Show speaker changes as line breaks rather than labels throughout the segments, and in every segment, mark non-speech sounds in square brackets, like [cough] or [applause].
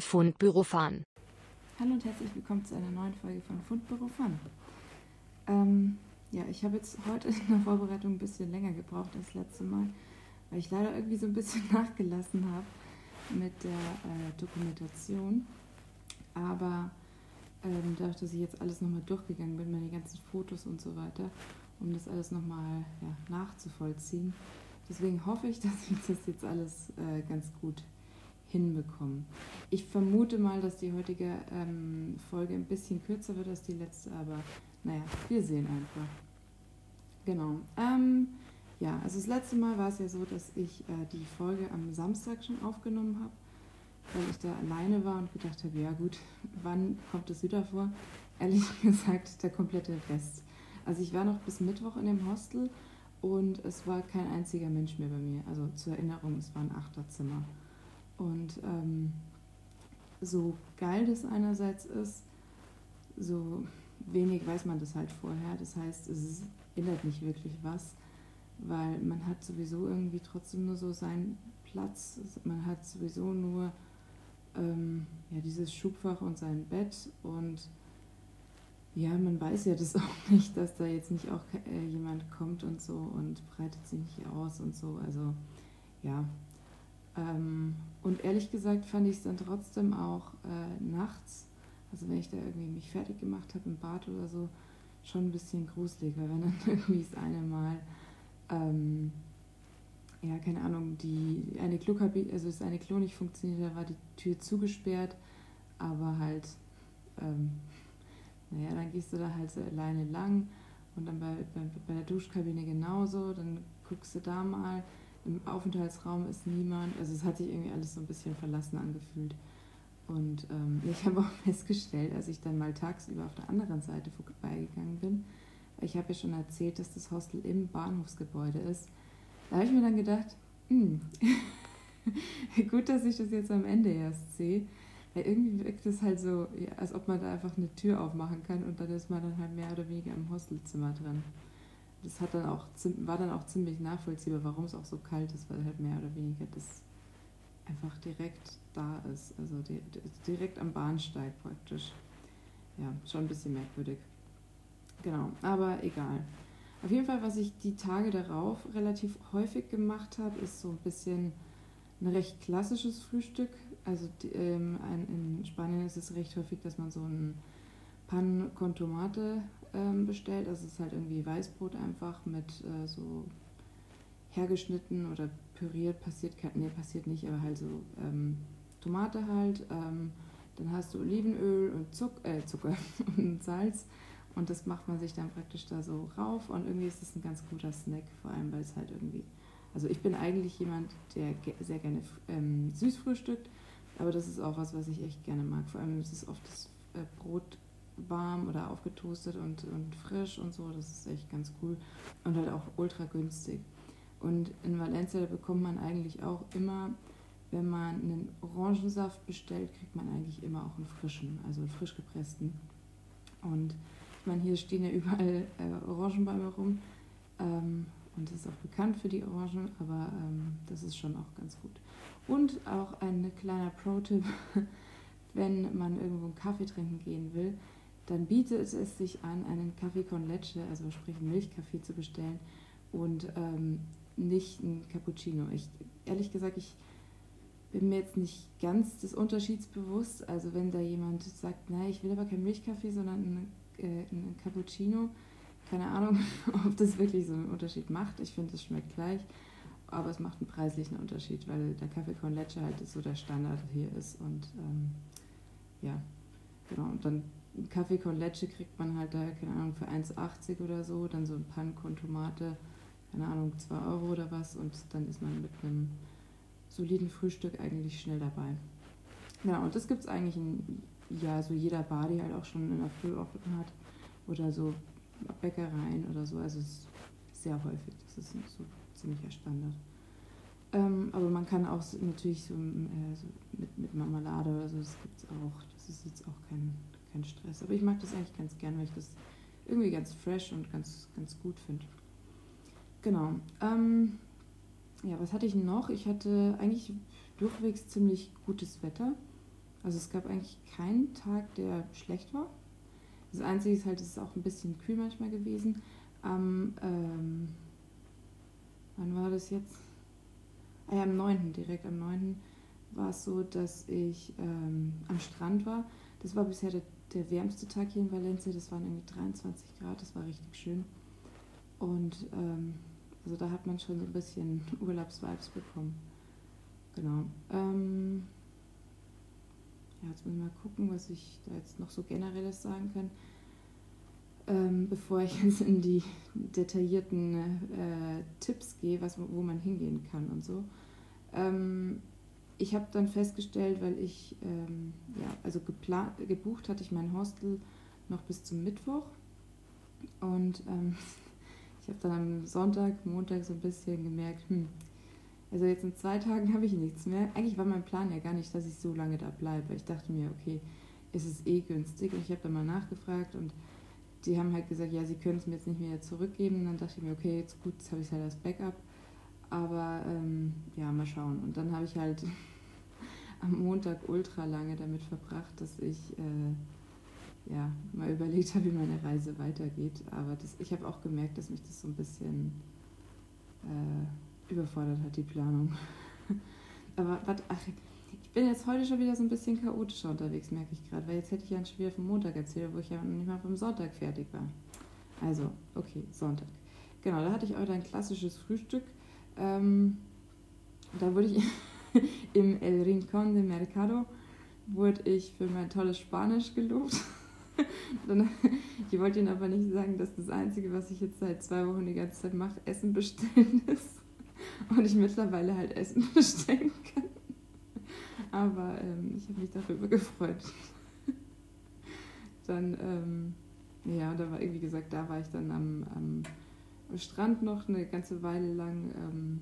Fundbüro Fun.
Hallo und herzlich willkommen zu einer neuen Folge von Fundbüro Fun. Ähm, ja, ich habe jetzt heute [laughs] in der Vorbereitung ein bisschen länger gebraucht als das letzte Mal, weil ich leider irgendwie so ein bisschen [laughs] nachgelassen habe mit der äh, Dokumentation. Aber ähm, dadurch, dass ich jetzt alles nochmal durchgegangen bin, meine ganzen Fotos und so weiter, um das alles nochmal ja, nachzuvollziehen. Deswegen hoffe ich, [laughs] dass ich das jetzt alles äh, ganz gut hinbekomme. Ich vermute mal, dass die heutige ähm, Folge ein bisschen kürzer wird als die letzte, aber naja, wir sehen einfach. Genau. Ähm, ja, also das letzte Mal war es ja so, dass ich äh, die Folge am Samstag schon aufgenommen habe, weil ich da alleine war und gedacht habe, ja gut, [laughs] wann kommt es wieder vor? Ehrlich [laughs] gesagt, der komplette Rest. Also ich war noch bis Mittwoch in dem Hostel und es war kein einziger Mensch mehr bei mir. Also zur Erinnerung, es war ein Achterzimmer. Und ähm, so geil das einerseits ist, so wenig weiß man das halt vorher. Das heißt, es ändert nicht wirklich was, weil man hat sowieso irgendwie trotzdem nur so seinen Platz. Man hat sowieso nur ähm, ja, dieses Schubfach und sein Bett und ja, man weiß ja das [laughs] auch nicht, dass da jetzt nicht auch äh, jemand kommt und so und breitet sich nicht aus und so. Also ja, ähm, und ehrlich gesagt fand ich es dann trotzdem auch äh, nachts, also wenn ich da irgendwie mich fertig gemacht habe im Bad oder so, schon ein bisschen gruselig, weil wenn dann [laughs] irgendwie das eine Mal, ähm, ja, keine Ahnung, die eine Klokabine, also das eine Klo nicht funktioniert, da war die Tür zugesperrt, aber halt, ähm, naja, dann gehst du da halt so alleine lang und dann bei, bei, bei der Duschkabine genauso, dann guckst du da mal, im Aufenthaltsraum ist niemand. Also es hat sich irgendwie alles so ein bisschen verlassen angefühlt. Und ähm, [laughs] ich habe auch festgestellt, als ich dann mal tagsüber auf der anderen Seite vorbeigegangen bin, ich habe ja schon erzählt, dass das Hostel im Bahnhofsgebäude ist, da habe ich mir dann gedacht, hm, [laughs] gut, dass ich das jetzt am Ende erst sehe. Weil irgendwie wirkt es halt so, als ob man da einfach eine Tür aufmachen kann und dann ist man dann halt mehr oder weniger im Hostelzimmer drin das hat dann auch, war dann auch ziemlich nachvollziehbar, warum es auch so kalt ist, weil halt mehr oder weniger das einfach direkt da ist. Also direkt am Bahnsteig praktisch. Ja, schon ein bisschen merkwürdig. Genau, aber egal. Auf jeden Fall, was ich die Tage darauf relativ häufig gemacht habe, ist so ein bisschen ein recht klassisches Frühstück. Also ähm, in Spanien ist es recht häufig, dass man so ein Pan con Tomate ähm, bestellt. Also es ist halt irgendwie Weißbrot einfach mit äh, so hergeschnitten oder püriert, passiert, nee, passiert nicht, aber halt so ähm, Tomate halt. Ähm, dann hast du Olivenöl und Zuck, äh, Zucker [laughs] und Salz und das macht man sich dann praktisch da so rauf und irgendwie ist es ein ganz guter Snack, vor allem weil es halt irgendwie, also ich bin eigentlich jemand, der sehr gerne ähm, süß frühstückt, aber das ist auch was, was ich echt gerne mag. Vor allem ist es oft das äh, Brot warm oder aufgetoastet und, und frisch und so. Das ist echt ganz cool und halt auch ultra günstig. Und in Valencia bekommt man eigentlich auch immer, wenn man einen Orangensaft bestellt, kriegt man eigentlich immer auch einen frischen, also einen frisch gepressten. Und ich meine, hier stehen ja überall äh, Orangenbäume rum. Ähm, und das ist auch bekannt für die Orangen, aber ähm, das ist schon auch ganz gut. Und auch ein kleiner Pro-Tipp, [laughs] wenn man irgendwo einen Kaffee trinken gehen will, dann bietet es sich an, einen Kaffee con leche, also sprich einen Milchkaffee zu bestellen und ähm, nicht einen Cappuccino. Ich, ehrlich gesagt, ich bin mir jetzt nicht ganz des Unterschieds bewusst. Also wenn da jemand sagt, nein, ich will aber keinen Milchkaffee, sondern einen, äh, einen Cappuccino, keine Ahnung, [laughs] ob das wirklich so einen Unterschied macht. Ich finde, es schmeckt gleich, aber es macht einen preislichen Unterschied, weil der Kaffee con leche halt so der Standard hier ist und ähm, ja, genau. Und dann Kaffee con Leche kriegt man halt da, keine Ahnung, für 1,80 oder so, dann so ein Pan con Tomate, keine Ahnung, 2 Euro oder was und dann ist man mit einem soliden Frühstück eigentlich schnell dabei. Ja, und das gibt es eigentlich in ja, so jeder Bar, die halt auch schon in der Früh offen hat oder so Bäckereien oder so, also es ist sehr häufig, das ist so ziemlicher Standard. Ähm, aber man kann auch natürlich so, äh, so mit, mit Marmelade oder so, das gibt es auch, das ist jetzt auch kein kein Stress. Aber ich mag das eigentlich ganz gern, weil ich das irgendwie ganz fresh und ganz, ganz gut finde. Genau. Ähm, ja, was hatte ich noch? Ich hatte eigentlich durchwegs ziemlich gutes Wetter. Also es gab eigentlich keinen Tag, der schlecht war. Das Einzige ist halt, es ist auch ein bisschen kühl manchmal gewesen. Am, ähm, wann war das jetzt? Ah ja, am 9. direkt am 9. war es so, dass ich ähm, am Strand war. Das war bisher der, der wärmste Tag hier in Valencia. Das waren irgendwie 23 Grad, das war richtig schön. Und ähm, also da hat man schon so ein bisschen [laughs] Urlaubsvibes bekommen. Genau. Ähm, ja, jetzt muss ich mal gucken, was ich da jetzt noch so generelles sagen kann. Ähm, bevor ich [laughs] jetzt in die detaillierten äh, Tipps gehe, was, wo man hingehen kann und so. Ähm, ich habe dann festgestellt, weil ich, ähm, ja, also gebucht hatte ich mein Hostel noch bis zum Mittwoch und ähm, [laughs] ich habe dann am Sonntag, Montag so ein bisschen gemerkt, hm, also jetzt in zwei Tagen [laughs] habe ich nichts mehr. Eigentlich war mein Plan ja gar nicht, dass ich so lange da bleibe. Ich dachte mir, okay, es ist eh günstig. Und ich habe dann mal nachgefragt und die haben halt gesagt, ja, sie können es mir jetzt nicht mehr zurückgeben. Und dann dachte ich mir, okay, jetzt gut, jetzt habe ich halt als Backup. Aber ähm, ja, mal schauen. Und dann habe ich halt [laughs] am Montag ultra lange damit verbracht, dass ich äh, ja, mal überlegt habe, wie meine Reise weitergeht. Aber das, ich habe auch gemerkt, dass mich das so ein bisschen... Äh, überfordert hat, die Planung. [laughs] Aber warte, ach, ich bin jetzt heute schon wieder so ein bisschen chaotischer unterwegs, merke ich gerade, weil jetzt hätte ich ja schon wieder vom Montag erzählt, wo ich ja noch nicht mal vom Sonntag fertig war. Also, okay, Sonntag. Genau, da hatte ich heute ein klassisches Frühstück. Ähm, da wurde ich [laughs] im El Rincón de Mercado wurde ich für mein tolles Spanisch gelobt. [laughs] Dann, ich wollte Ihnen aber nicht sagen, dass das Einzige, was ich jetzt seit zwei Wochen die ganze Zeit mache, Essen bestellen [laughs] ist. und ich mittlerweile halt Essen bestellen kann. Aber ähm, ich habe mich darüber gefreut. dann, ähm, ja, da war, wie gesagt, da war ich dann am, am Strand noch eine ganze Weile lang. Ähm,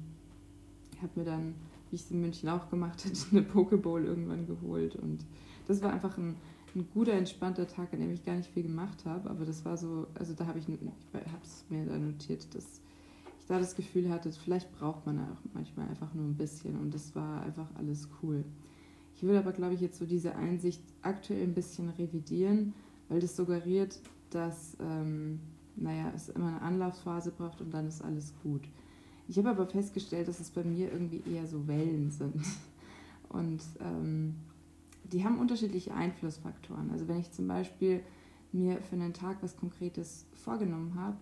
habe mir dann, wie ich es in München auch gemacht hätte, [laughs] eine Pokeball irgendwann geholt. Und das war einfach ein, ein guter, entspannter Tag, an dem ich gar nicht viel gemacht habe. Aber das war so, also da habe ich, ich habe es mir da notiert, dass ich da das Gefühl hatte, vielleicht braucht man auch manchmal einfach nur ein bisschen und das war einfach alles cool. Ich will aber, glaube ich, jetzt so diese Einsicht aktuell ein bisschen revidieren, weil das suggeriert, dass, ähm, naja, es immer eine Anlaufphase braucht und dann ist alles gut. Ich habe aber festgestellt, dass es bei mir irgendwie eher so Wellen sind. Und ähm, die haben unterschiedliche Einflussfaktoren. Also wenn ich zum Beispiel mir für einen Tag was Konkretes vorgenommen habe,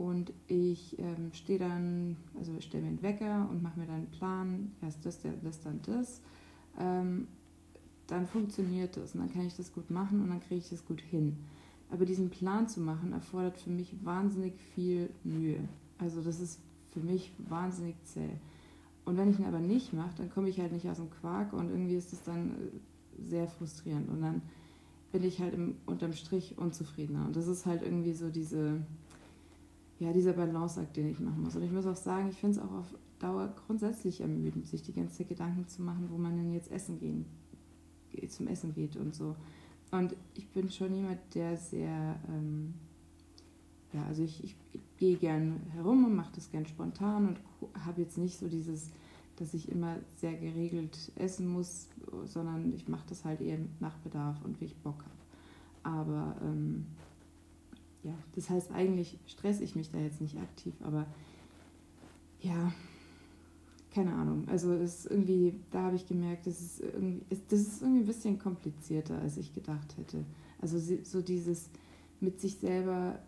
und ich ähm, stehe dann, also stelle mir einen Wecker und mache mir dann einen Plan, erst das, das, dann das. Ähm, dann funktioniert das und dann kann ich das gut machen und dann kriege ich das gut hin. Aber diesen Plan zu machen erfordert für mich wahnsinnig viel Mühe. Also das ist für mich wahnsinnig zäh. Und wenn ich ihn aber nicht mache, dann komme ich halt nicht aus dem Quark und irgendwie ist es dann äh, sehr frustrierend. Und dann bin ich halt im, unterm Strich unzufriedener. Und das ist halt irgendwie so diese, ja, dieser Balanceakt, den ich machen muss. Und ich muss auch sagen, ich finde es auch auf Dauer grundsätzlich ermüdend, sich die ganze Zeit Gedanken zu machen, wo man denn jetzt essen gehen, zum Essen geht und so. Und ich bin schon jemand, der sehr, ähm, ja, also ich, ich, ich gehe gern herum und mache das gern spontan und habe jetzt nicht so dieses, dass ich immer sehr geregelt essen muss, sondern ich mache das halt eher nach Bedarf und wie ich Bock habe. Aber ähm, ja, das heißt, eigentlich stresse ich mich da jetzt nicht aktiv, aber ja, keine Ahnung. Also ist irgendwie, da habe ich gemerkt, das ist irgendwie, das ist irgendwie ein bisschen komplizierter, als ich gedacht hätte. Also so dieses mit sich selber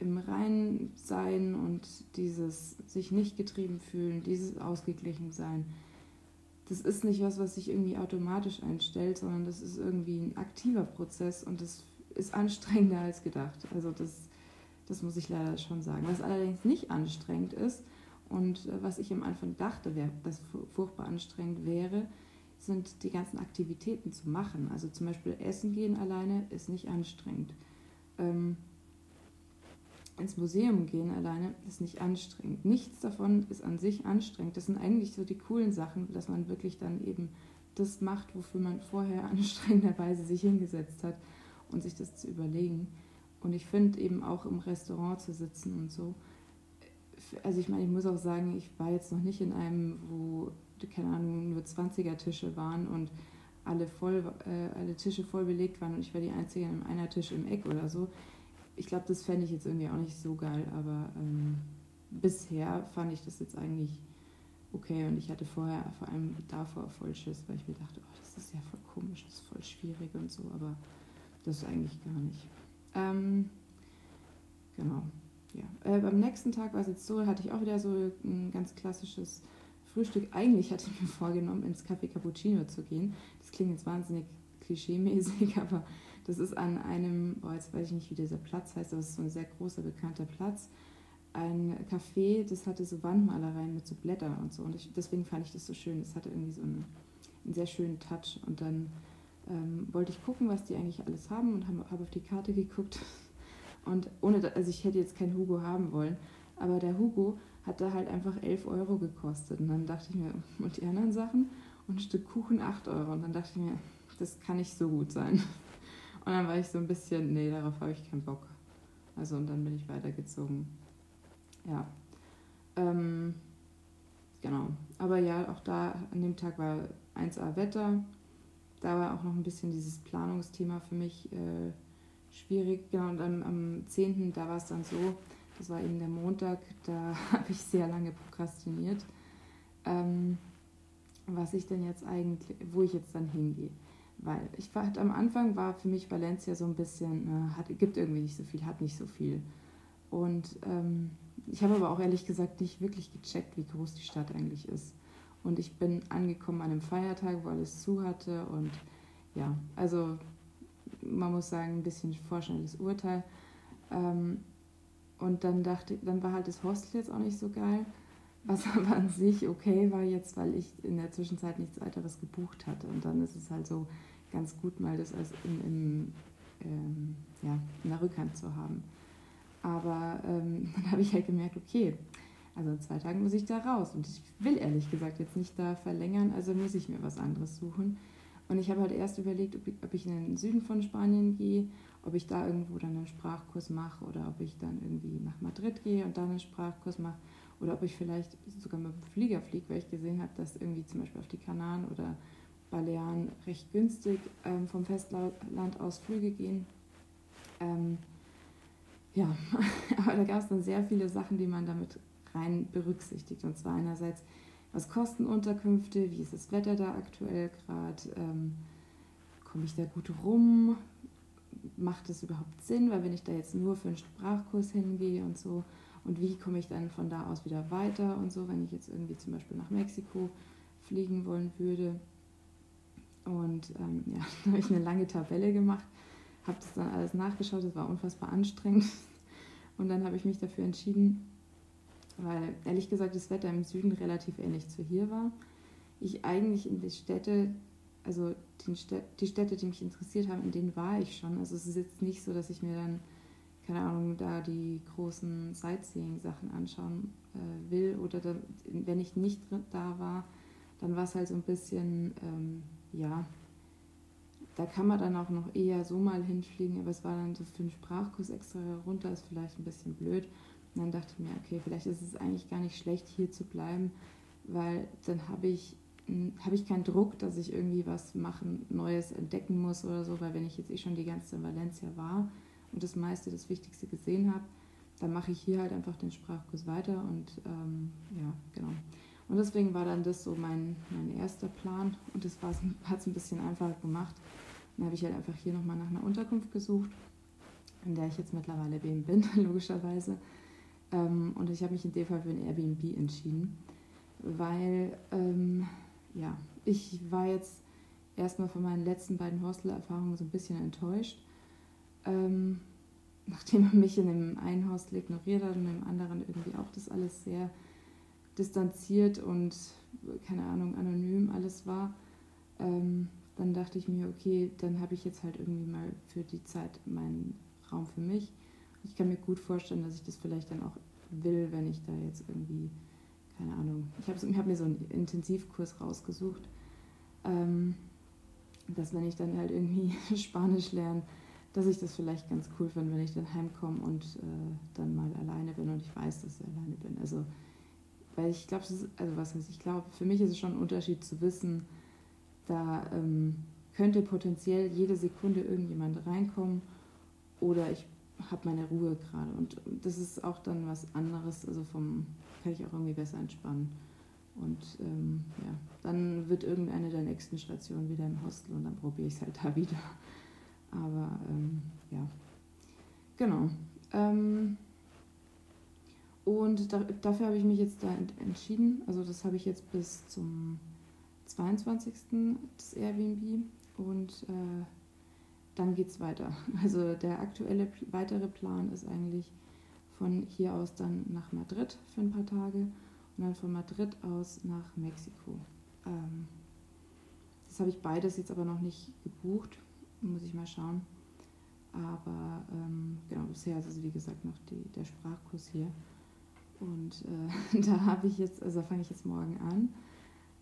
im Reinen sein und dieses sich nicht getrieben fühlen, dieses ausgeglichen sein. Das ist nicht was, was sich irgendwie automatisch einstellt, sondern das ist irgendwie ein aktiver Prozess und das ist anstrengender als gedacht. Also das, das muss ich leider schon sagen. Was allerdings nicht anstrengend ist und äh, was ich am Anfang dachte, wär, das furchtbar anstrengend wäre, sind die ganzen Aktivitäten zu machen. Also zum Beispiel Essen gehen alleine ist nicht anstrengend. Ähm, ins Museum gehen alleine ist nicht anstrengend. Nichts davon ist an sich anstrengend. Das sind eigentlich so die coolen Sachen, dass man wirklich dann eben das macht, wofür man vorher [laughs] anstrengenderweise sich hingesetzt hat und sich das zu überlegen. Und ich finde eben auch im Restaurant zu sitzen und so. Also ich meine, ich muss auch sagen, ich war jetzt noch nicht in einem, wo, keine Ahnung, nur 20er Tische waren und alle voll, äh, alle Tische voll belegt waren und ich war die Einzige an einer Tisch im Eck oder so. Ich glaube, das fände ich jetzt irgendwie auch nicht so geil, aber ähm, bisher fand ich das jetzt eigentlich okay und ich hatte vorher vor allem davor voll Schiss, weil ich mir dachte, oh, das ist ja voll komisch, das ist voll schwierig und so, aber das ist eigentlich gar nicht. Ähm, genau, ja. Äh, beim nächsten Tag war es jetzt so, hatte ich auch wieder so ein ganz klassisches Frühstück. Eigentlich hatte ich mir vorgenommen, ins Café Cappuccino zu gehen. Das klingt jetzt wahnsinnig klischee-mäßig, [laughs] aber das ist an einem, boah, jetzt weiß ich nicht, wie dieser Platz heißt, aber es ist so ein sehr großer, bekannter Platz. Ein Café, das hatte so Wandmalereien mit so Blättern und so. Und ich, deswegen fand ich das so schön. Das hatte irgendwie so einen, einen sehr schönen Touch. Und dann ähm, wollte ich gucken, was die eigentlich alles haben und habe hab auf die Karte geguckt. [laughs] Und ohne, also ich hätte jetzt keinen Hugo haben wollen, aber der Hugo hat da halt einfach 11 Euro gekostet. Und dann dachte ich mir, und die anderen Sachen? Und ein Stück Kuchen 8 Euro. Und dann dachte ich mir, das kann nicht so gut sein. Und dann war ich so ein bisschen, nee, darauf habe ich keinen Bock. Also und dann bin ich weitergezogen. Ja. Ähm, genau. Aber ja, auch da an dem Tag war 1A Wetter. Da war auch noch ein bisschen dieses Planungsthema für mich äh, schwierig. Genau, und am, am 10. da war es dann so, das war eben der Montag, da [laughs] habe ich sehr lange prokrastiniert. Ähm, was ich denn jetzt eigentlich, wo ich jetzt dann hingehe. Weil ich war, am Anfang war für mich Valencia so ein bisschen, äh, hat, gibt irgendwie nicht so viel, hat nicht so viel. Und ähm, ich habe aber auch ehrlich gesagt nicht wirklich gecheckt, wie groß die Stadt eigentlich ist. Und ich bin angekommen an einem Feiertag, wo alles zu hatte. Und ja, also man muss sagen, ein bisschen vorschnelles Urteil. Ähm, und dann dachte dann war halt das Hostel jetzt auch nicht so geil. Was [laughs] aber an sich okay war jetzt, weil ich in der Zwischenzeit nichts weiteres gebucht hatte. Und dann ist es halt so ganz gut, mal das als in, in, ähm, ja, in der Rückhand zu haben. Aber ähm, [laughs] dann habe ich halt gemerkt, okay, also in zwei Tagen muss ich da raus. Und ich will ehrlich gesagt jetzt nicht da verlängern, also muss ich mir was anderes suchen. Und ich habe halt erst überlegt, ob ich, in den Süden von Spanien gehe ob ich da irgendwo dann einen Sprachkurs mache oder ob ich dann irgendwie nach Madrid gehe und dann einen Sprachkurs mache oder ob ich vielleicht sogar mit dem Flieger fliege, weil ich gesehen habe, dass irgendwie zum Beispiel auf die Kanaren oder Balearen recht günstig ähm, vom Festland aus Flüge gehen. Ähm, ja, [laughs] aber da gab es dann sehr viele Sachen, die man damit rein berücksichtigt. Und zwar einerseits, was kosten Unterkünfte, wie ist das Wetter da aktuell gerade, ähm, komme ich da gut rum, macht es überhaupt Sinn, weil wenn ich da jetzt nur für einen Sprachkurs hingehe und so, und wie komme ich dann von da aus wieder weiter und so, wenn ich jetzt irgendwie zum Beispiel nach Mexiko fliegen wollen würde. Und ähm, ja, [laughs] da habe ich eine lange Tabelle gemacht, habe das dann alles nachgeschaut, das war unfassbar anstrengend. Und dann habe ich mich dafür entschieden, weil ehrlich gesagt das Wetter im Süden relativ ähnlich zu hier war. Ich eigentlich in die Städte also die Städte, die mich interessiert haben, in denen war ich schon. Also es ist jetzt nicht so, dass ich mir dann, keine Ahnung, da die großen Sightseeing-Sachen anschauen äh, will. Oder da, wenn ich nicht da war, dann war es halt so ein bisschen, ähm, ja, da kann man dann auch noch eher so mal hinfliegen, aber es war dann so für einen Sprachkurs extra runter, ist vielleicht ein bisschen blöd. Und dann dachte ich mir, okay, vielleicht ist es eigentlich gar nicht schlecht, hier zu bleiben, weil dann habe ich habe ich keinen Druck, dass ich irgendwie was machen, Neues entdecken muss oder so, weil wenn ich jetzt eh schon die ganze Valencia war und das meiste, das Wichtigste gesehen habe, dann mache ich hier halt einfach den Sprachkurs weiter und ähm, ja, genau. Und deswegen war dann das so mein, mein erster Plan und das [laughs] hat es ein bisschen einfacher gemacht. Dann habe ich halt einfach hier nochmal nach einer Unterkunft gesucht, in der ich jetzt mittlerweile eben bin, [laughs] logischerweise. Ähm, und ich habe mich in dem Fall für ein Airbnb entschieden, weil ähm, ja, ich war jetzt erstmal von meinen letzten beiden Hostel-Erfahrungen so ein bisschen enttäuscht. Ähm, [laughs] nachdem er mich in dem einen Hostel ignoriert hat und im anderen irgendwie auch das alles sehr distanziert und, keine Ahnung, anonym alles war, ähm, dann dachte ich mir, okay, dann habe ich jetzt halt irgendwie mal für die Zeit meinen Raum für mich. Ich kann mir gut vorstellen, dass ich das vielleicht dann auch will, wenn ich da jetzt irgendwie keine Ahnung, ich habe hab mir so einen Intensivkurs rausgesucht, ähm, dass wenn ich dann halt irgendwie [laughs] Spanisch lerne, dass ich das vielleicht ganz cool finde, wenn ich dann heimkomme und äh, dann mal alleine bin und ich weiß, dass ich alleine bin. Also, weil ich glaube, also was heißt, ich glaube, für mich ist es schon ein Unterschied zu wissen, da ähm, könnte potenziell jede Sekunde irgendjemand reinkommen oder ich habe meine Ruhe gerade. Und das ist auch dann was anderes, also vom kann ich auch irgendwie besser entspannen. Und ähm, ja, dann wird irgendeine der nächsten Stationen wieder im Hostel und dann probiere ich es halt da wieder. Aber ähm, ja, genau. Ähm, und da, dafür habe ich mich jetzt da entschieden. Also das habe ich jetzt bis zum 22. das Airbnb und äh, dann geht es weiter. [laughs] Also der aktuelle weitere Plan ist eigentlich von hier aus dann nach Madrid für ein paar Tage und dann von Madrid aus nach Mexiko. Ähm, das habe ich beides jetzt aber noch nicht gebucht, muss ich mal schauen. Aber ähm, genau, bisher ist es wie gesagt noch die, der Sprachkurs hier. Und äh, [laughs] da habe ich jetzt, also fange ich jetzt morgen an.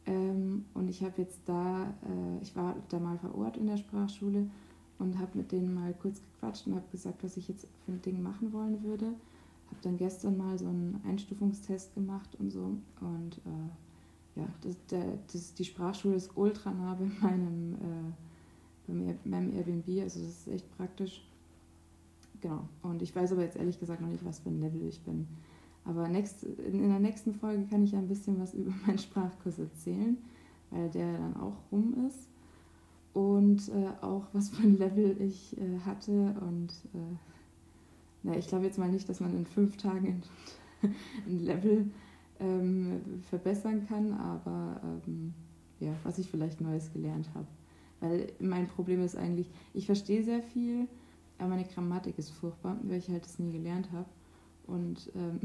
Ähm, und ich habe jetzt da, äh, ich war da mal vor Ort in der Sprachschule und habe mit denen mal kurz gequatscht und habe gesagt, was ich jetzt für ein Ding machen wollen würde. Habe dann gestern mal so einen Einstufungstest gemacht und so. Und äh, ja, das, der, das, die Sprachschule ist ultra nah bei meinem, äh, bei meinem Airbnb, also das ist echt praktisch. Genau. Und ich weiß aber jetzt ehrlich gesagt noch nicht, was für ein Level ich bin. Aber next, in der nächsten Folge kann ich ja ein bisschen was [laughs] über meinen Sprachkurs erzählen, weil der dann auch rum ist. Und äh, auch was für ein Level ich äh, hatte. Und äh, na, ich glaube jetzt mal nicht, dass man in fünf Tagen [laughs] ein Level ähm, verbessern kann, aber ähm, ja, was ich vielleicht Neues gelernt habe. Weil mein Problem ist eigentlich, ich verstehe sehr viel, aber meine Grammatik ist furchtbar, weil ich halt das nie gelernt habe. Und ähm,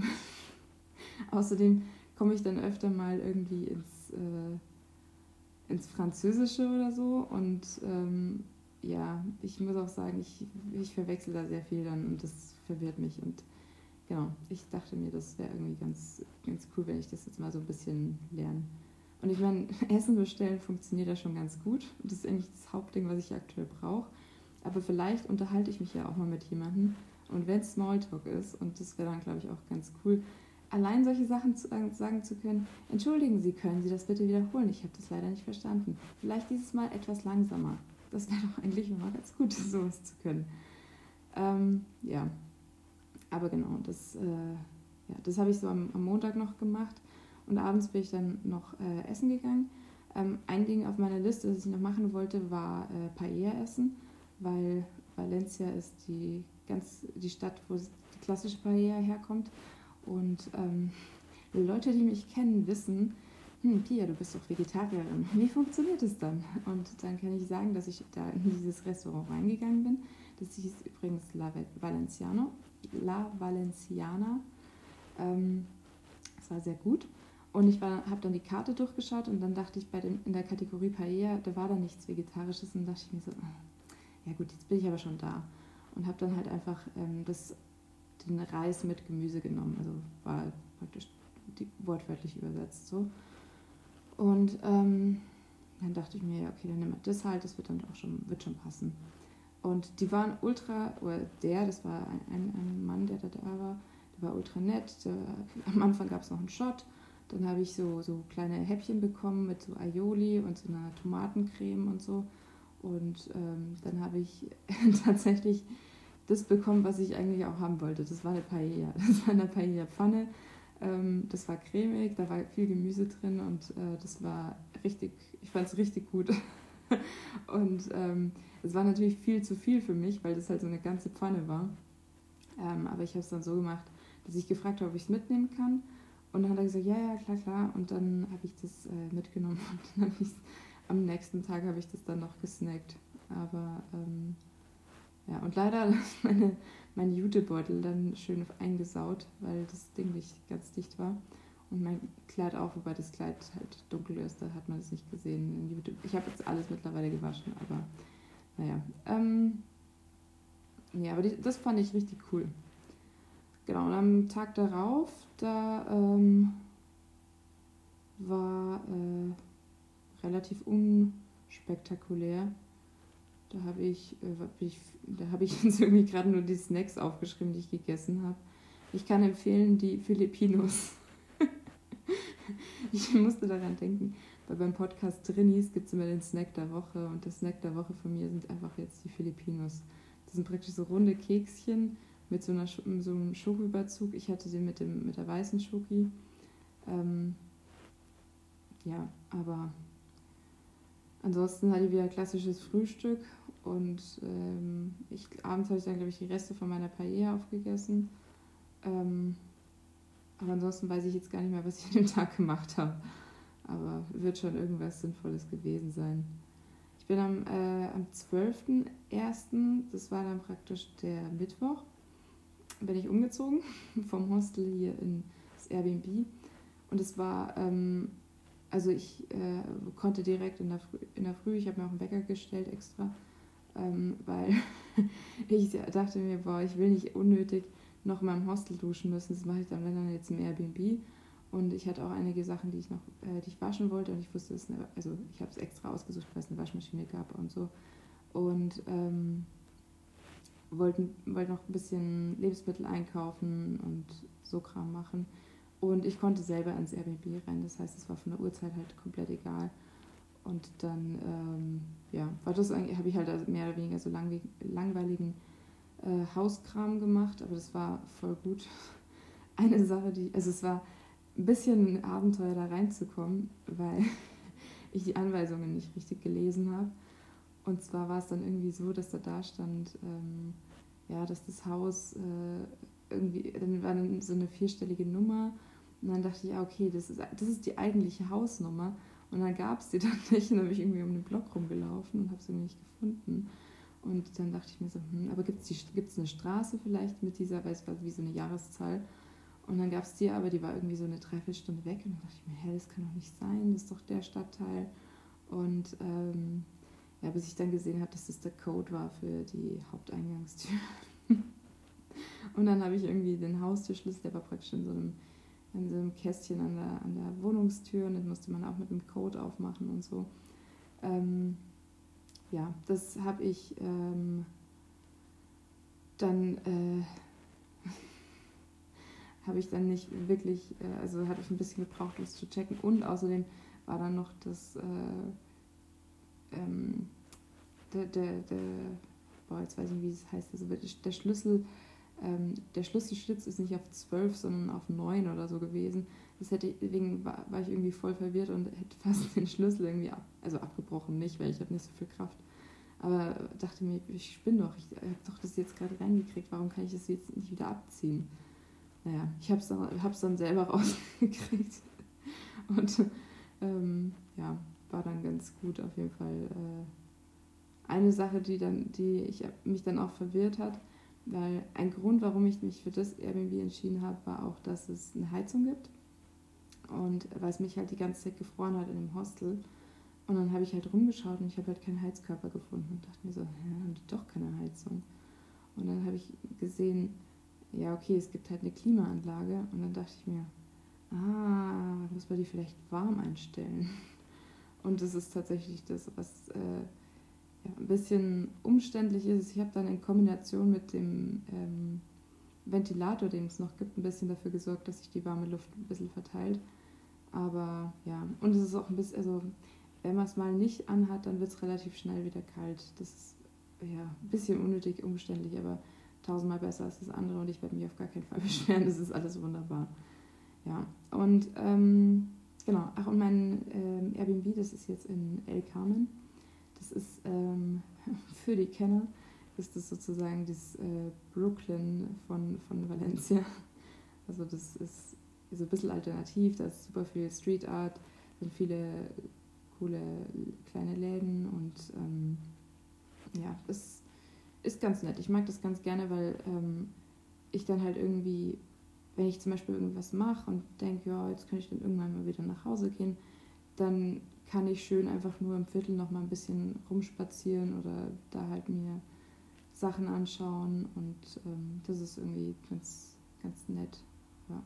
[laughs] außerdem komme ich dann öfter mal irgendwie ins, äh, ins Französische oder so. Und ähm, ja, ich muss auch sagen, ich, ich verwechsel da sehr viel dann und das verwirrt mich. Und genau, ich dachte mir, das wäre irgendwie ganz, ganz cool, wenn ich das jetzt mal so ein bisschen lerne. Und ich meine, [laughs] Essen bestellen funktioniert ja schon ganz gut. Das ist eigentlich das Hauptding, was ich aktuell brauche. Aber vielleicht unterhalte ich mich ja auch mal mit jemandem, und wenn es Smalltalk ist, und das wäre dann, glaube ich, auch ganz cool, allein solche Sachen zu, äh, sagen zu können, entschuldigen Sie, können Sie das bitte wiederholen? Ich habe das leider nicht verstanden. Vielleicht dieses Mal etwas langsamer. Das wäre doch eigentlich immer ganz gut, [laughs] sowas zu können. Ähm, ja, aber genau, das, äh, ja, das habe ich so am, am, Montag noch gemacht und abends bin ich dann noch äh, essen gegangen. Ähm, ein Ding auf meiner Liste, das ich noch machen wollte, war äh, Paella essen, weil Valencia ist die ganz die Stadt, wo die klassische Paella herkommt. Und ähm, Leute, die mich kennen, wissen, hm, Pia, du bist doch Vegetarierin. Wie funktioniert es dann? Und dann kann ich sagen, dass ich da in dieses Restaurant reingegangen bin. Das hieß übrigens La Valenciano, La Valenciana. Ähm, das war sehr gut. Und ich habe dann die Karte durchgeschaut und dann dachte ich, bei dem, in der Kategorie Paella, da war da nichts Vegetarisches. Und dachte ich mir so, ja gut, jetzt bin ich aber schon da und habe dann halt einfach ähm, das, den Reis mit Gemüse genommen. Also war praktisch wortwörtlich übersetzt so. Und ähm, dann dachte ich mir, okay, dann nehmen wir das halt, das wird dann auch schon, wird schon passen. Und die waren ultra, oder der, das war ein, ein, ein Mann, der da, da war, der war ultra nett. Der, am Anfang gab es noch einen Shot. Dann habe ich so, so kleine Häppchen bekommen mit so Aioli und so einer Tomatencreme und so. Und ähm, dann habe ich [laughs] tatsächlich das bekommen, was ich eigentlich auch haben wollte. Das war eine Paella. [laughs] Das war eine Paella-Pfanne. Ähm, das war cremig, da war viel Gemüse drin und äh, das war richtig, ich fand es richtig gut. [laughs] und ähm, es war natürlich viel zu viel für mich, weil das halt so eine ganze Pfanne war. Ähm, aber ich habe es dann so gemacht, dass ich gefragt habe, ob ich es mitnehmen kann. Und dann hat er gesagt, ja, ja, klar, klar. Und dann habe ich das äh, mitgenommen [laughs] und dann am nächsten Tag habe ich das dann noch gesnackt. Aber ähm, ja, und leider ist [laughs] meine, mein Jutebeutel dann schön eingesaut, weil das Ding nicht ganz dicht war. Und mein Kleid auch, wobei das Kleid halt dunkel ist, da hat man es nicht gesehen. Ich habe jetzt alles mittlerweile gewaschen, aber naja. Ähm, ja, aber die, das fand ich richtig cool. Genau, und am Tag darauf, da ähm, war äh, relativ unspektakulär. Da habe ich, äh, ich, da ich [laughs] jetzt irgendwie gerade nur die Snacks aufgeschrieben, die ich gegessen habe. Ich kann empfehlen die Filipinos. [laughs] ich musste daran denken, weil beim Podcast Drinis gibt es immer den Snack der Woche und der Snack der Woche von mir sind einfach jetzt die Filipinos. Das sind praktisch so runde Kekschen mit so, einer, so einem Schokoüberzug. Ich hatte den mit, dem, mit der weißen Schoki. Ähm, ja, aber ansonsten hatte ich wieder klassisches Frühstück und ähm, ich, abends habe ich dann, glaube ich, die Reste von meiner Paella aufgegessen. Ähm, aber ansonsten weiß ich jetzt gar nicht mehr, was ich an dem Tag gemacht habe. Aber wird schon irgendwas Sinnvolles gewesen sein. Ich bin am, äh, am 12.01., das war dann praktisch der Mittwoch, bin ich umgezogen [laughs] vom Hostel hier ins Airbnb. Und es war, ähm, also ich äh, konnte direkt in der, Früh, in der Früh, ich habe mir auch einen Wecker gestellt extra, ähm, weil [laughs] ich dachte mir, boah, ich will nicht unnötig noch in meinem Hostel duschen müssen. Das mache ich dann, wenn dann jetzt im Airbnb. Und ich hatte auch einige Sachen, die ich noch, äh, die ich waschen wollte und ich wusste, es also ich habe es extra ausgesucht, weil es eine Waschmaschine gab und so. Und ähm, wollte, wollte noch ein bisschen Lebensmittel einkaufen und so Kram machen. Und ich konnte selber ins Airbnb rein, das heißt, es war von der Uhrzeit halt komplett egal. Und dann, ähm, ja, war das eigentlich, habe ich halt also mehr oder weniger so lang, langweiligen äh, Hauskram gemacht, aber das war voll gut. [laughs] Eine Sache, die, also es war ein bisschen ein Abenteuer da reinzukommen, weil [laughs] ich die Anweisungen nicht richtig gelesen habe. Und zwar war es dann irgendwie so, dass da da stand, ähm, ja, dass das Haus äh, irgendwie, dann war dann so eine vierstellige Nummer. Und dann dachte ich, ja, okay, das ist, das ist die eigentliche Hausnummer. Und dann gab es die [laughs] dann nicht. Und dann bin ich irgendwie um den Block rumgelaufen und habe sie nicht gefunden. Und dann dachte ich mir so, hm, aber gibt es eine Straße vielleicht mit dieser, weil es war wie so eine Jahreszahl. Und dann gab es die, aber die war irgendwie so eine Dreiviertelstunde weg. Und dann dachte ich mir, hä, das kann doch nicht sein, das ist doch der Stadtteil. Und ähm, ja, bis ich dann gesehen habe, dass das der Code war für die Haupteingangstür. [laughs] und dann habe ich irgendwie den Haustürschlüssel, der war praktisch in so einem, in so einem Kästchen an der, an der Wohnungstür und den musste man auch mit dem Code aufmachen und so. Ähm, ja, das habe ich ähm, dann äh, [laughs] habe ich dann nicht wirklich, äh, also hatte ich ein bisschen gebraucht, das zu checken. Und außerdem war dann noch das, äh, ähm, der, der, der, boah, jetzt weiß ich nicht, wie es heißt, also der Schlüssel, ähm, der Schlüsselschlitz ist nicht auf 12, sondern auf 9 oder so gewesen. Das hätte, deswegen war, war ich irgendwie voll verwirrt und hätte [laughs] fast den Schlüssel irgendwie ab, also abgebrochen, nicht, weil ich habe nicht so viel Kraft. Aber dachte mir, ich spinne doch, ich habe doch das jetzt gerade reingekriegt, warum kann ich das jetzt nicht wieder abziehen? naja, ich habe es dann, hab's dann selber [laughs] rausgekriegt. Und ähm, ja, war dann ganz gut auf jeden Fall. Äh, eine Sache, die, dann, die ich, mich dann auch verwirrt hat, weil ein Grund, warum ich mich für das Airbnb entschieden habe, war auch, dass es eine Heizung gibt. Und weil es mich halt die ganze Zeit gefroren hat in dem Hostel. Und dann habe ich halt rumgeschaut und ich habe halt keinen Heizkörper gefunden und dachte mir so, ja, haben die doch keine Heizung. Und dann habe ich gesehen, ja, okay, es gibt halt eine Klimaanlage. Und dann dachte ich mir, ah, muss man die vielleicht warm einstellen. [laughs] Und das ist tatsächlich das, was äh, ein bisschen umständlich ist. Ich habe dann in Kombination mit dem ähm, Ventilator, den es noch gibt, ein bisschen dafür gesorgt, dass sich die warme Luft ein bisschen verteilt. Aber ja, und es ist auch ein bisschen, also wenn man es mal nicht anhat, dann wird es relativ schnell wieder kalt. Das ist ja ein bisschen unnötig umständlich, aber tausendmal besser als das andere und ich werde mich auf gar keinen Fall [laughs] beschweren. Das ist alles wunderbar. Ja, und ähm, genau, ach und mein ähm, Airbnb, das ist jetzt in El Carmen. Das ist ähm, [laughs] für die Kenner, ist das sozusagen das äh, Brooklyn von, von Valencia. Also das ist so ein bisschen alternativ, da ist super viel Street Art, sind viele coole kleine Läden und ähm, ja, es ist ganz nett. Ich mag das ganz gerne, weil ähm, ich dann halt irgendwie, wenn ich zum Beispiel irgendwas mache und denke, ja, jetzt kann ich dann irgendwann mal wieder nach Hause gehen, dann kann ich schön einfach nur im Viertel noch mal ein bisschen rumspazieren oder da halt mir Sachen anschauen und ähm, das ist irgendwie ganz, ganz nett. Ja.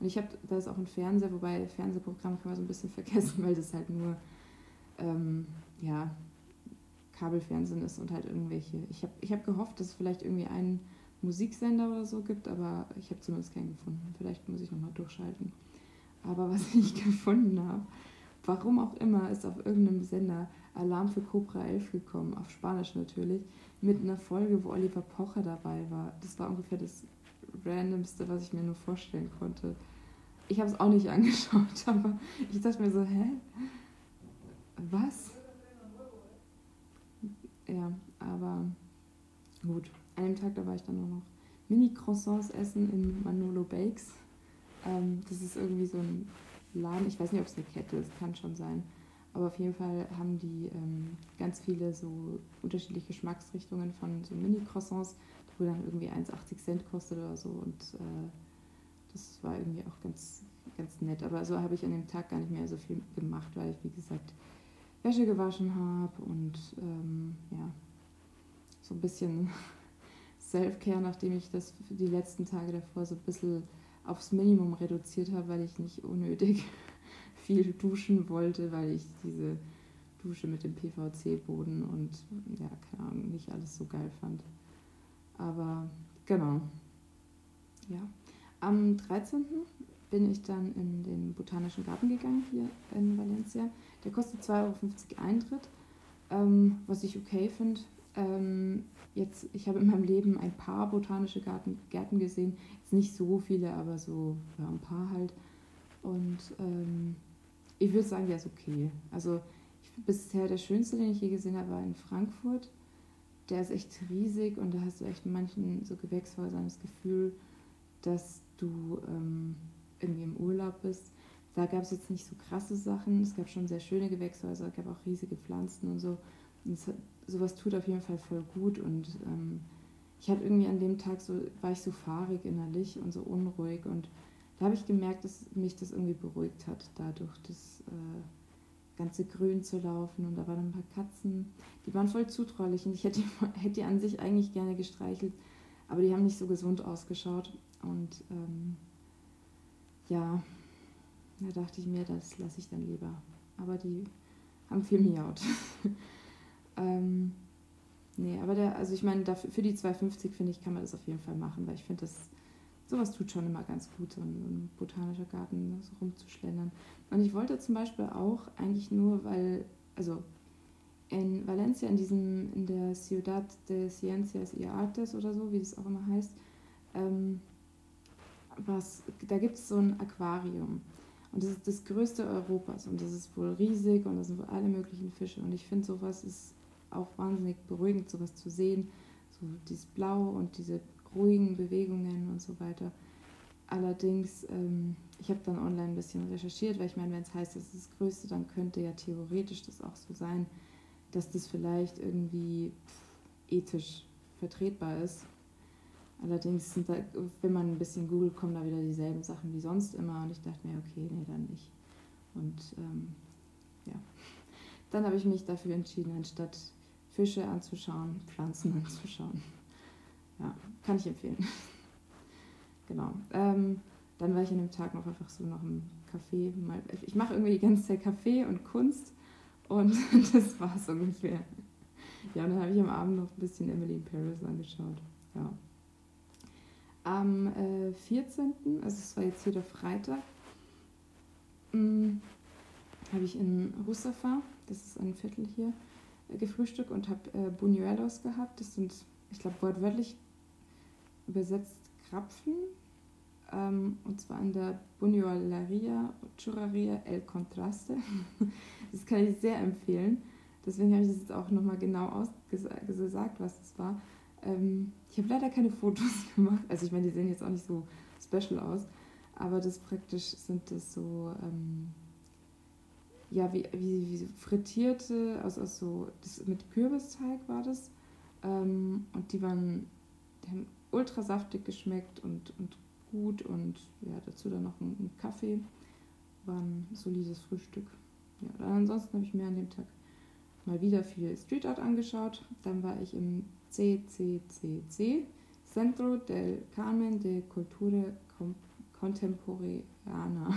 Und ich habe, da ist auch ein Fernseher, wobei Fernsehprogramm kann man so ein bisschen [laughs] vergessen, weil das halt nur, ähm, ja, Kabelfernsehen ist und halt irgendwelche. Ich habe ich hab gehofft, dass es vielleicht irgendwie einen Musiksender oder so gibt, aber ich habe zumindest keinen gefunden. Vielleicht muss ich nochmal durchschalten. Aber was [laughs] ich gefunden habe, warum auch immer, ist auf irgendeinem Sender Alarm für Cobra 11 gekommen, auf Spanisch natürlich, mit einer Folge, wo Oliver Pocher dabei war. Das war ungefähr das Randomste, was ich mir nur vorstellen konnte. Ich habe es auch nicht [laughs] angeschaut, aber ich dachte mir so, hä? Was? Ja, aber gut. An dem Tag, da war ich dann nur noch Mini-Croissants essen in Manolo Bakes. Ähm, das ist irgendwie so ein Laden, ich weiß nicht, ob es eine Kette ist, kann schon sein. Aber auf jeden Fall haben die ähm, ganz viele so unterschiedliche Geschmacksrichtungen von so Mini-Croissants, wo dann irgendwie 1,80 Cent kostet oder so. Und äh, das war irgendwie auch ganz, ganz nett. Aber so habe ich an dem Tag gar nicht mehr so viel gemacht, weil ich, wie gesagt, Wäsche gewaschen habe und ähm, ja, so ein bisschen [laughs] Self-Care, nachdem ich das für die letzten Tage davor so ein bisschen aufs Minimum reduziert habe, weil ich nicht unnötig [laughs] viel duschen wollte, weil ich diese Dusche mit dem PVC-Boden und ja, keine Ahnung, nicht alles so geil fand. Aber genau. Ja. Am 13. bin ich dann in den Botanischen Garten gegangen hier in Valencia. Der kostet 2,50 Euro Eintritt, ähm, was ich okay finde. Ähm, jetzt, ich habe in meinem Leben ein paar botanische Garten, Gärten gesehen. Jetzt nicht so viele, aber so ja, ein paar halt. Und ähm, ich würde sagen, der ist okay. Also ich, bisher der schönste, den ich je gesehen habe, war in Frankfurt. Der ist echt riesig und da hast du echt in manchen so Gewächshäusern das Gefühl, dass du ähm, irgendwie im Urlaub bist. Da gab es jetzt nicht so krasse Sachen. Es gab schon sehr schöne Gewächshäuser, es gab auch riesige Pflanzen und so. Und sowas tut auf jeden Fall voll gut. Und ähm, ich hatte irgendwie an dem Tag so, war ich so fahrig innerlich und so unruhig. Und da habe ich gemerkt, dass mich das irgendwie beruhigt hat, dadurch das äh, ganze Grün zu laufen. Und da waren ein paar Katzen, die waren voll zutraulich. Und ich hätte, [laughs] hätte die an sich eigentlich gerne gestreichelt, aber die haben nicht so gesund ausgeschaut. Und ähm, ja, da dachte ich mir, das lasse ich dann lieber. Aber die haben viel miaut. [laughs] ähm, nee, aber der, also ich meine, dafür, für die 2,50 finde ich, kann man das auf jeden Fall machen, weil ich finde, das sowas tut schon immer ganz gut, so ein, botanischer Garten so rumzuschlendern. Und ich wollte zum Beispiel auch eigentlich nur, weil, also in Valencia, in diesem, in der Ciudad de Ciencias y Artes oder so, wie das auch immer heißt, ähm, was, da gibt es so ein Aquarium. Und das ist das größte Europas und das ist wohl riesig und da sind wohl alle möglichen Fische. Und ich finde, sowas ist auch wahnsinnig beruhigend, sowas zu sehen. So dieses Blau und diese ruhigen Bewegungen und so weiter. Allerdings, ähm, ich habe dann online ein bisschen recherchiert, weil ich meine, wenn es heißt, das ist das Größte, dann könnte ja theoretisch das auch so sein, dass das vielleicht irgendwie ethisch vertretbar ist. Allerdings sind da, wenn man ein bisschen googelt, kommen da wieder dieselben Sachen wie sonst immer. Und ich dachte mir, okay, nee, dann nicht. Und ähm, ja, dann habe ich mich dafür entschieden, anstatt Fische anzuschauen, Pflanzen anzuschauen. Ja, kann ich empfehlen. [laughs] genau. Ähm, dann war ich an dem Tag noch einfach so noch im Café. Ich mache irgendwie die ganze Zeit Kaffee und Kunst und [laughs] das war es ungefähr. Ja, und dann habe ich am Abend noch ein bisschen Emily in Paris angeschaut. Ja. Am äh, 14., also es war jetzt hier der Freitag, hm, habe ich in Russafa, das ist ein Viertel hier, gefrühstückt und habe äh, Buñuelos gehabt. Das sind, ich glaube, wortwörtlich übersetzt Krapfen. Ähm, und zwar in der Buñueleria Churraria El Contraste. [laughs] das kann ich sehr empfehlen. Deswegen habe ich das jetzt auch nochmal genau ausgesagt, was das war. Ähm, ich habe leider keine Fotos [laughs] gemacht. Also ich meine, die sehen jetzt auch nicht so special aus. Aber das praktisch sind das so, ähm, ja, wie, wie, wie frittierte, aus, aus so, das, mit Kürbisteig war das. Ähm, und die waren, die haben ultra saftig geschmeckt und, und gut und ja, dazu dann noch ein, ein Kaffee. War ein solides Frühstück. Ja, dann ansonsten habe ich mir an dem Tag mal wieder viel Street Art angeschaut. Dann war ich im CCCC, Centro del Carmen de Cultura Contemporaneana.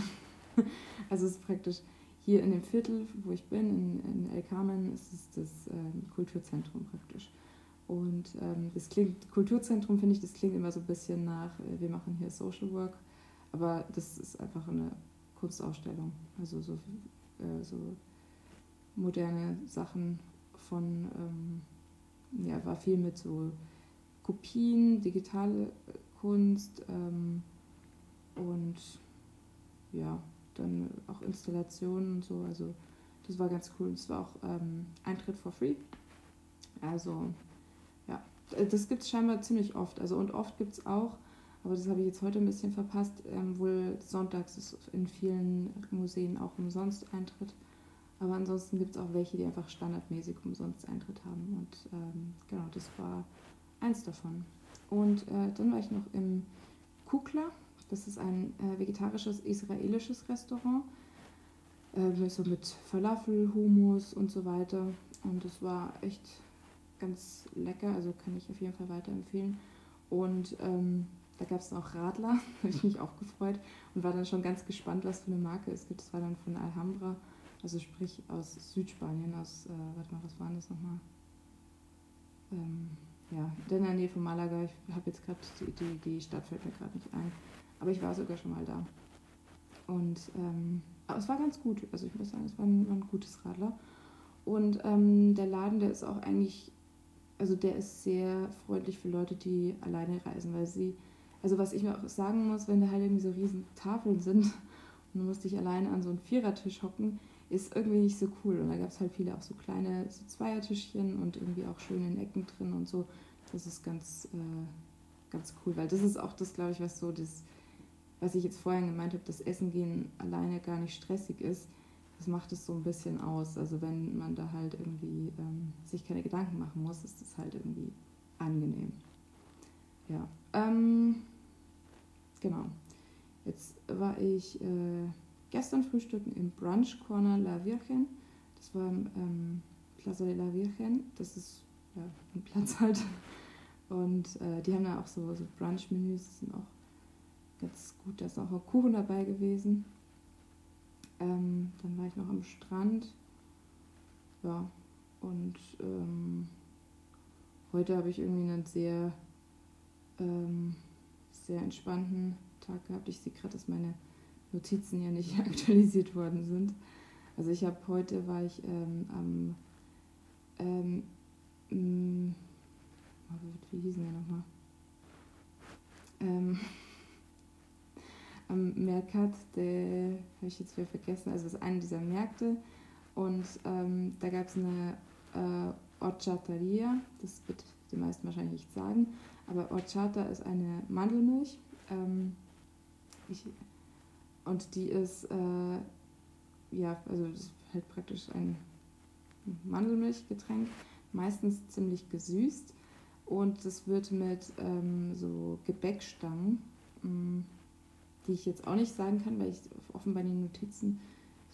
[laughs] also es ist praktisch hier in dem Viertel, wo ich bin, in, in El Carmen, ist es das ähm, Kulturzentrum praktisch. Und ähm, das klingt, Kulturzentrum finde ich, das klingt immer so ein bisschen nach, äh, wir machen hier Social Work, aber das ist einfach eine Kunstausstellung. Also so, äh, so moderne Sachen von, ähm, ja, war viel mit so Kopien, digitale Kunst ähm, und ja, dann Installationen und so. Also das war ganz cool. Es war auch ähm, Eintritt for free. Also ja, das gibt es scheinbar ziemlich oft. Also und oft gibt es auch, aber das habe ich jetzt heute ein bisschen verpasst, ähm, wohl sonntags ist in vielen Museen auch umsonst Eintritt. Aber ansonsten gibt es auch welche, die einfach standardmäßig umsonst Eintritt haben. Und ähm, genau, das war eins davon. Und äh, dann war ich noch im Kukla. Das ist ein äh, vegetarisches israelisches Restaurant. Äh, so mit Falafel, Hummus und so weiter. Und das war echt ganz lecker. Also kann ich auf jeden Fall weiterempfehlen. Und ähm, da gab es auch Radler. [laughs] habe ich mich auch gefreut. Und war dann schon ganz gespannt, was für eine Marke es gibt. Das war dann von Alhambra. Also sprich aus Südspanien, aus, äh, warte mal, was war das nochmal? Ähm, ja, in der Nähe von Malaga. Ich habe jetzt gerade die, die, die Stadt fällt mir gerade nicht ein. Aber ich war sogar schon mal da. Und ähm, aber es war ganz gut. Also ich muss sagen, es war ein, war ein gutes Radler. Und ähm, der Laden, der ist auch eigentlich, also der ist sehr freundlich für Leute, die alleine reisen, weil sie, also was ich mir auch sagen muss, wenn da halt irgendwie so riesen Tafeln sind und du musst dich alleine an so einen Vierertisch hocken, ist irgendwie nicht so cool. Und da gab es halt viele auch so kleine so Zweiertischchen und irgendwie auch schön in Ecken drin und so. Das ist ganz, äh, ganz cool, weil das ist auch das, glaube ich, was so das, was ich jetzt vorhin gemeint habe, dass Essen gehen alleine gar nicht stressig ist. Das macht es so ein bisschen aus. Also wenn man da halt irgendwie ähm, sich keine Gedanken machen muss, ist das halt irgendwie angenehm. Ja. Ähm, genau. Jetzt war ich äh, gestern frühstücken im Brunch Corner La Virgen. Das war im ähm, Plaza de la Virgen. Das ist ja, ein Platz [laughs] halt. Und äh, die haben da auch so, so Brunch-Menüs, sind auch ganz gut. Da ist auch Kuchen dabei gewesen. Ähm, dann war ich noch am Strand. Ja, und ähm, heute habe ich irgendwie einen sehr, ähm, sehr entspannten Tag gehabt. Ich sehe gerade, dass meine Notizen ja nicht [laughs] aktualisiert worden sind. Also ich habe heute war ich ähm, am ähm, mh, wie hießen der nochmal? Ähm, am Mercat de, habe ich jetzt wieder vergessen, also es ist einer dieser Märkte und ähm, da gab es eine äh, Horchateria, das wird die meisten wahrscheinlich nicht sagen, aber Horchata ist eine Mandelmilch. Ähm, ich und die ist, äh, ja, also das ist halt praktisch ein Mandelmilchgetränk, meistens ziemlich gesüßt. Und das wird mit ähm, so Gebäckstangen, mh, mm, die ich jetzt auch nicht sagen kann, weil ich offenbar die Notizen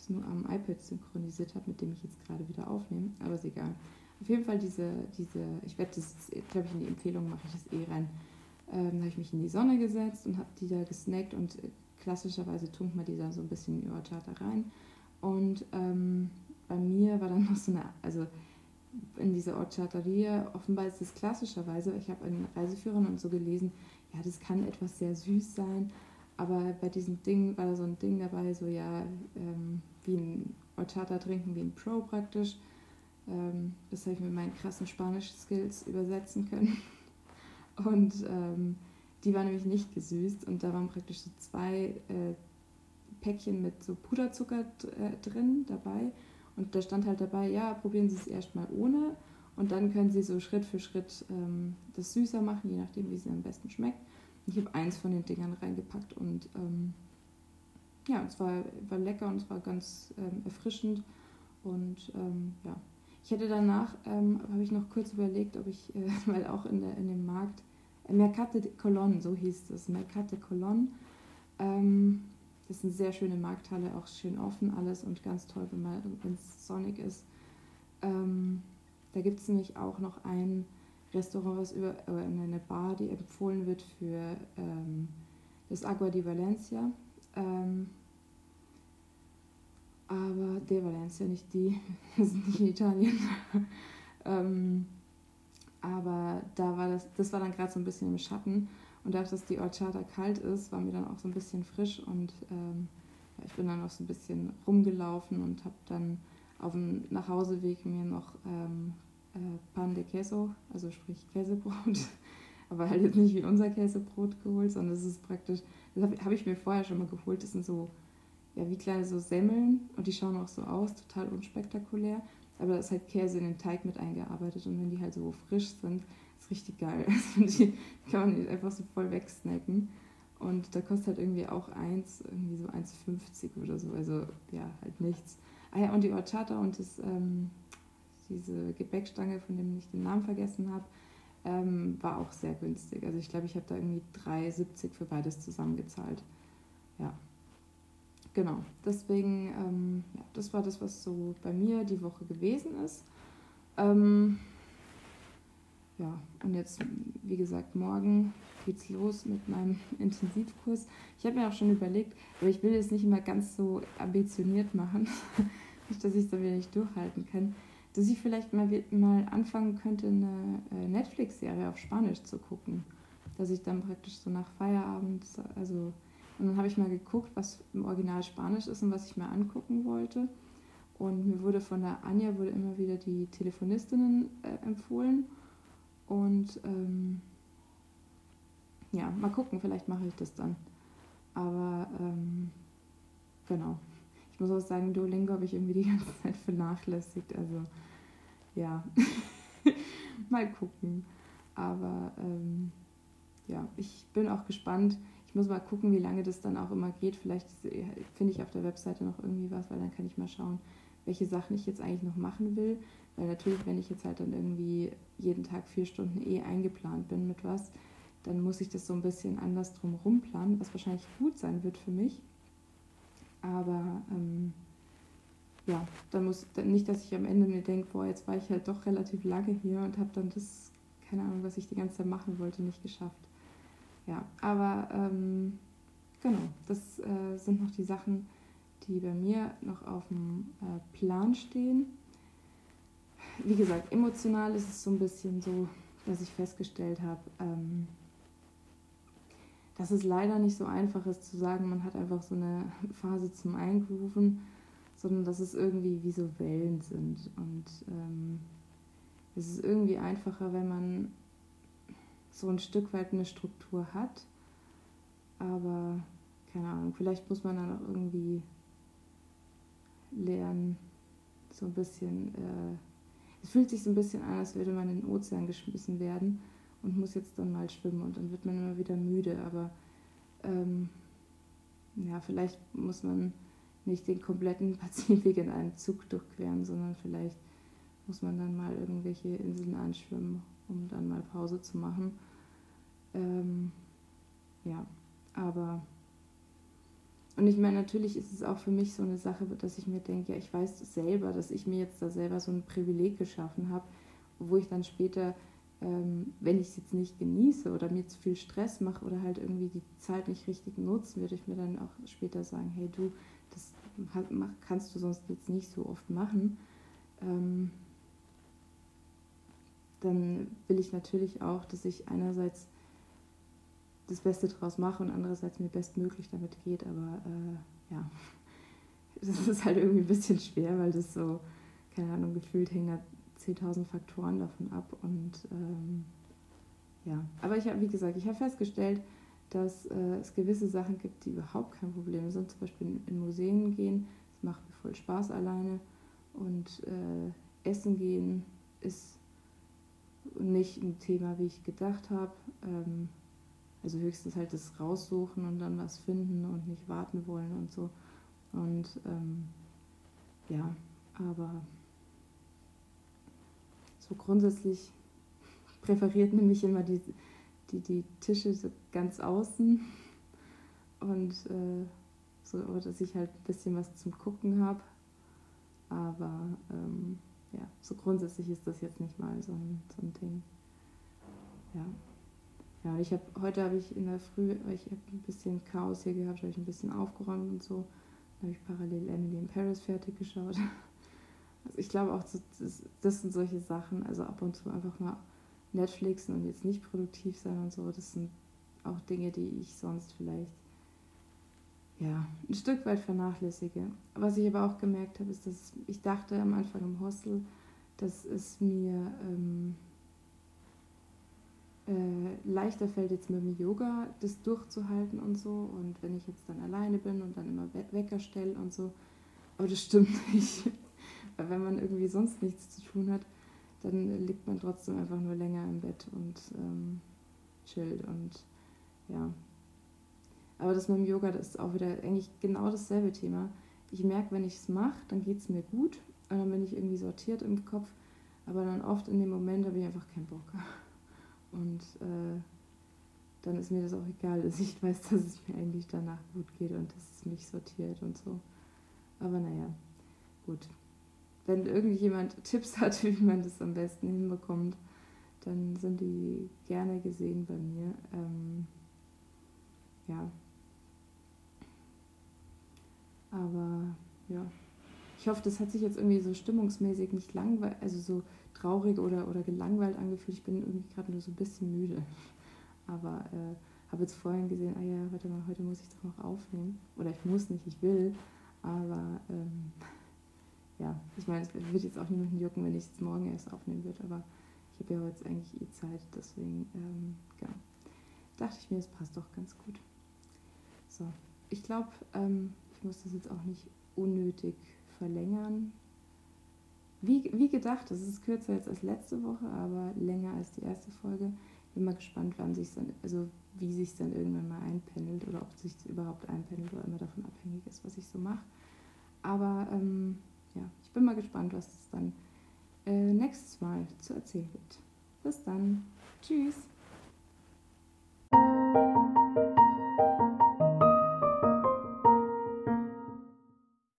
nur am iPad synchronisiert habe, mit dem ich jetzt gerade wieder aufnehme. Aber ist egal. Auf jeden Fall diese, diese ich werde das, glaube ich, in die Empfehlung mache ich das eh rein. Ähm, da habe ich mich in die Sonne gesetzt und habe die da gesnackt und klassischerweise tunkt man die da so ein bisschen in Horchata rein. Und ähm, bei mir war dann [laughs] noch so eine, also in dieser Horchateria, offenbar ist es klassischerweise, ich habe in Reiseführern und so gelesen, ja, das kann etwas sehr süß sein, aber bei diesem Ding war da so ein Ding dabei, so ja, ähm, wie ein Horchata trinken, wie ein Pro praktisch. Ähm, das habe ich mit meinen krassen Spanisch-Skills übersetzen können. [laughs] Und ähm, die war nämlich nicht gesüßt und da waren praktisch so zwei äh, Päckchen mit so Puderzucker äh, drin dabei. Und da stand halt dabei, ja, probieren Sie es erstmal ohne und dann können Sie so Schritt für Schritt ähm, das süßer machen, je nachdem, wie es Ihnen am besten schmeckt. Ich habe eins von den Dingern reingepackt und ähm, ja, es war, war lecker und es war ganz ähm, erfrischend. Und ähm, ja, ich hätte danach, ähm, habe ich noch kurz überlegt, ob ich, äh, [laughs] weil auch in, der, in dem Markt Mercate de Colon, so hieß es, Mercate Colon. Ähm, das ist eine sehr schöne Markthalle, auch schön offen alles und ganz toll, wenn es sonnig ist. Ähm, da gibt es nämlich auch noch ein Restaurant, was über äh, eine Bar, die empfohlen wird für ähm, das Agua di Valencia. Ähm, aber de Valencia, nicht die, [laughs] wir sind nicht in Italien. [laughs] ähm, aber da war das, das war dann gerade so ein bisschen im Schatten. Und dadurch, dass die Orchata kalt ist, war mir dann auch so ein bisschen frisch. Und ähm, ich bin dann noch so ein bisschen rumgelaufen und habe dann auf dem Nachhauseweg mir noch ähm, äh, Pan de Queso, also sprich Käsebrot, [laughs] aber halt jetzt nicht wie unser Käsebrot geholt, sondern es ist praktisch, das habe hab ich mir vorher schon mal geholt, das sind so, ja, wie kleine so Semmeln und die schauen auch so aus, total unspektakulär, aber da ist halt Käse in den Teig mit eingearbeitet und wenn die halt so frisch sind, ist richtig geil. [laughs] Also die kann man einfach so voll wegsnacken. Und da kostet halt irgendwie auch eins, irgendwie so 1,50 oder so. Also ja, halt nichts. Ah ja, und die Horchata und das, ähm, diese Gebäckstange, von dem ich den Namen vergessen habe, ähm, war auch sehr günstig. Also ich glaube, ich habe da irgendwie 3,70 für beides zusammengezahlt. Ja. Genau. Deswegen, ähm, ja, das war das, was so bei mir die Woche gewesen ist. Ähm, ja, und jetzt, wie gesagt, morgen geht's los mit meinem [laughs] Intensivkurs. Ich habe mir auch schon überlegt, aber ich will es nicht immer ganz so ambitioniert machen, nicht, [laughs] dass ich es dann wieder nicht durchhalten kann, dass ich vielleicht mal, mal anfangen könnte, eine äh, Netflix-Serie auf Spanisch zu gucken. Dass ich dann praktisch so nach Feierabend, also, und dann habe ich mal geguckt, was im Original Spanisch ist und was ich mir angucken wollte. Und mir wurde von der Anja wurde immer wieder die Telefonistinnen äh, empfohlen. Und ähm, ja, mal gucken, vielleicht mache ich das dann. Aber ähm, genau. Ich muss auch sagen, Duolingo habe ich irgendwie die [laughs] ganze Zeit vernachlässigt. Also ja, [laughs] mal gucken. Aber ähm, ja, ich bin auch gespannt. Ich muss mal gucken, wie lange das dann auch immer geht. Vielleicht finde ich auf der Webseite noch irgendwie was, weil dann kann ich mal schauen, welche Sachen ich jetzt eigentlich noch machen will. Weil natürlich, wenn ich jetzt halt dann irgendwie jeden Tag vier Stunden eh eingeplant bin mit was, dann muss ich das so ein bisschen anders drumherum planen, was wahrscheinlich gut sein wird für mich. Aber ähm, ja, dann muss nicht, dass ich am Ende mir denke, boah, jetzt war ich halt doch relativ lange hier und habe dann das, keine Ahnung, was ich die ganze Zeit machen wollte, nicht geschafft. Ja, aber ähm, genau, das äh, sind noch die Sachen, die bei mir noch auf dem äh, Plan stehen wie gesagt, emotional ist es so ein bisschen so, dass ich festgestellt habe, ähm, dass es leider nicht so einfach ist zu sagen, man hat einfach so eine [laughs] Phase zum Eingrooven, sondern dass es irgendwie wie so Wellen sind. Und ähm, es ist irgendwie einfacher, wenn man so ein Stück weit eine Struktur hat. Aber keine Ahnung, vielleicht muss man dann auch irgendwie lernen, so ein bisschen äh, es fühlt sich so ein bisschen an, als würde man in den Ozean geschmissen werden und muss jetzt dann mal schwimmen und dann wird man immer wieder müde. Aber ähm, ja, vielleicht muss man nicht den kompletten [laughs] Pazifik in einem Zug durchqueren, sondern vielleicht muss man dann mal irgendwelche Inseln anschwimmen, um dann mal Pause zu machen. Ähm, ja, aber und ich meine, natürlich ist es auch für mich so eine Sache, dass ich mir denke, ja, ich weiß selber, dass ich mir jetzt da selber so ein Privileg geschaffen habe, wo ich dann später, ähm, wenn ich es jetzt nicht genieße oder mir zu viel Stress mache oder halt irgendwie die Zeit nicht richtig nutzen, würde ich mir dann auch später sagen, hey du, das kannst du sonst jetzt nicht so oft machen. Ähm, dann will ich natürlich auch, dass ich einerseits das Beste draus mache und andererseits mir bestmöglich damit geht. Aber äh, ja, [laughs] das ist halt irgendwie ein bisschen schwer, weil das so, keine Ahnung, gefühlt hängen da 10.000 Faktoren davon ab. Und ähm, ja, aber ich habe, wie gesagt, ich habe festgestellt, dass äh, es gewisse Sachen gibt, die überhaupt kein Problem sind. Zum Beispiel in, in Museen gehen, das macht mir voll Spaß alleine. Und äh, Essen gehen ist nicht ein Thema, wie ich gedacht habe. Ähm, also höchstens halt das raussuchen und dann was finden und nicht warten wollen und so. Und ähm, ja, aber so grundsätzlich präferiert nämlich immer die, die, die Tische so ganz außen und äh, so, dass ich halt ein bisschen was zum Gucken habe. Aber ähm, ja, so grundsätzlich ist das jetzt nicht mal so ein, so ein Ding. Ja. Ja, ich habe heute habe ich in der Früh, ich habe ein bisschen Chaos hier gehabt, habe ich ein bisschen aufgeräumt und so. Dann habe ich parallel Emily in Paris fertig geschaut. Also ich glaube auch, das, sind solche Sachen, also ab und zu einfach mal Netflixen und jetzt nicht produktiv sein und so, das sind auch Dinge, die ich sonst vielleicht ja, ein Stück weit vernachlässige. Was ich aber auch gemerkt habe, ist, dass ich dachte am Anfang im Hostel, dass es mir ähm, äh, leichter fällt jetzt mit dem Yoga, das durchzuhalten und so. Und wenn ich jetzt dann alleine bin und dann immer Wecker stelle und so. Aber das stimmt [laughs] nicht. Weil wenn man irgendwie sonst nichts zu tun hat, dann liegt man trotzdem einfach nur länger im Bett und ähm, chillt und ja. Aber das mit dem Yoga, das ist auch wieder eigentlich genau dasselbe Thema. Ich merke, wenn ich es mache, dann geht es mir gut und dann bin ich irgendwie sortiert im Kopf, aber dann oft in dem Moment habe ich einfach keinen Bock. [laughs] Und äh, dann ist mir das auch egal, dass ich weiß, dass es mir eigentlich danach gut geht und dass es mich sortiert und so. Aber naja, gut. Wenn irgendjemand [laughs] Tipps hat, wie man das am besten hinbekommt, dann sind die gerne gesehen bei mir. Ähm, ja. Aber ja. Ich hoffe, das hat sich jetzt irgendwie so stimmungsmäßig nicht langweilig, also so traurig oder, oder gelangweilt angefühlt. Ich bin irgendwie gerade nur so ein bisschen müde. [laughs] Aber äh, habe jetzt vorhin gesehen, ah ja, warte mal, heute muss ich doch noch aufnehmen. Oder ich muss nicht, ich will. Aber ähm, ja, ich meine, es wird jetzt auch niemanden jucken, wenn ich es morgen erst aufnehmen würde. Aber ich habe ja heute eigentlich eh Zeit, deswegen, ähm, genau. Dachte ich mir, es passt doch ganz gut. So, ich glaube, ähm, ich muss das jetzt auch nicht unnötig verlängern. Wie, wie gedacht, das ist kürzer jetzt als letzte Woche, aber länger als die erste Folge. Bin mal gespannt, wann sich dann, also wie sich dann irgendwann mal einpendelt oder ob sich überhaupt einpendelt oder immer davon abhängig ist, was ich so mache. Aber ähm, ja, ich bin mal gespannt, was es dann äh, nächstes Mal zu erzählen gibt. Bis dann. Tschüss.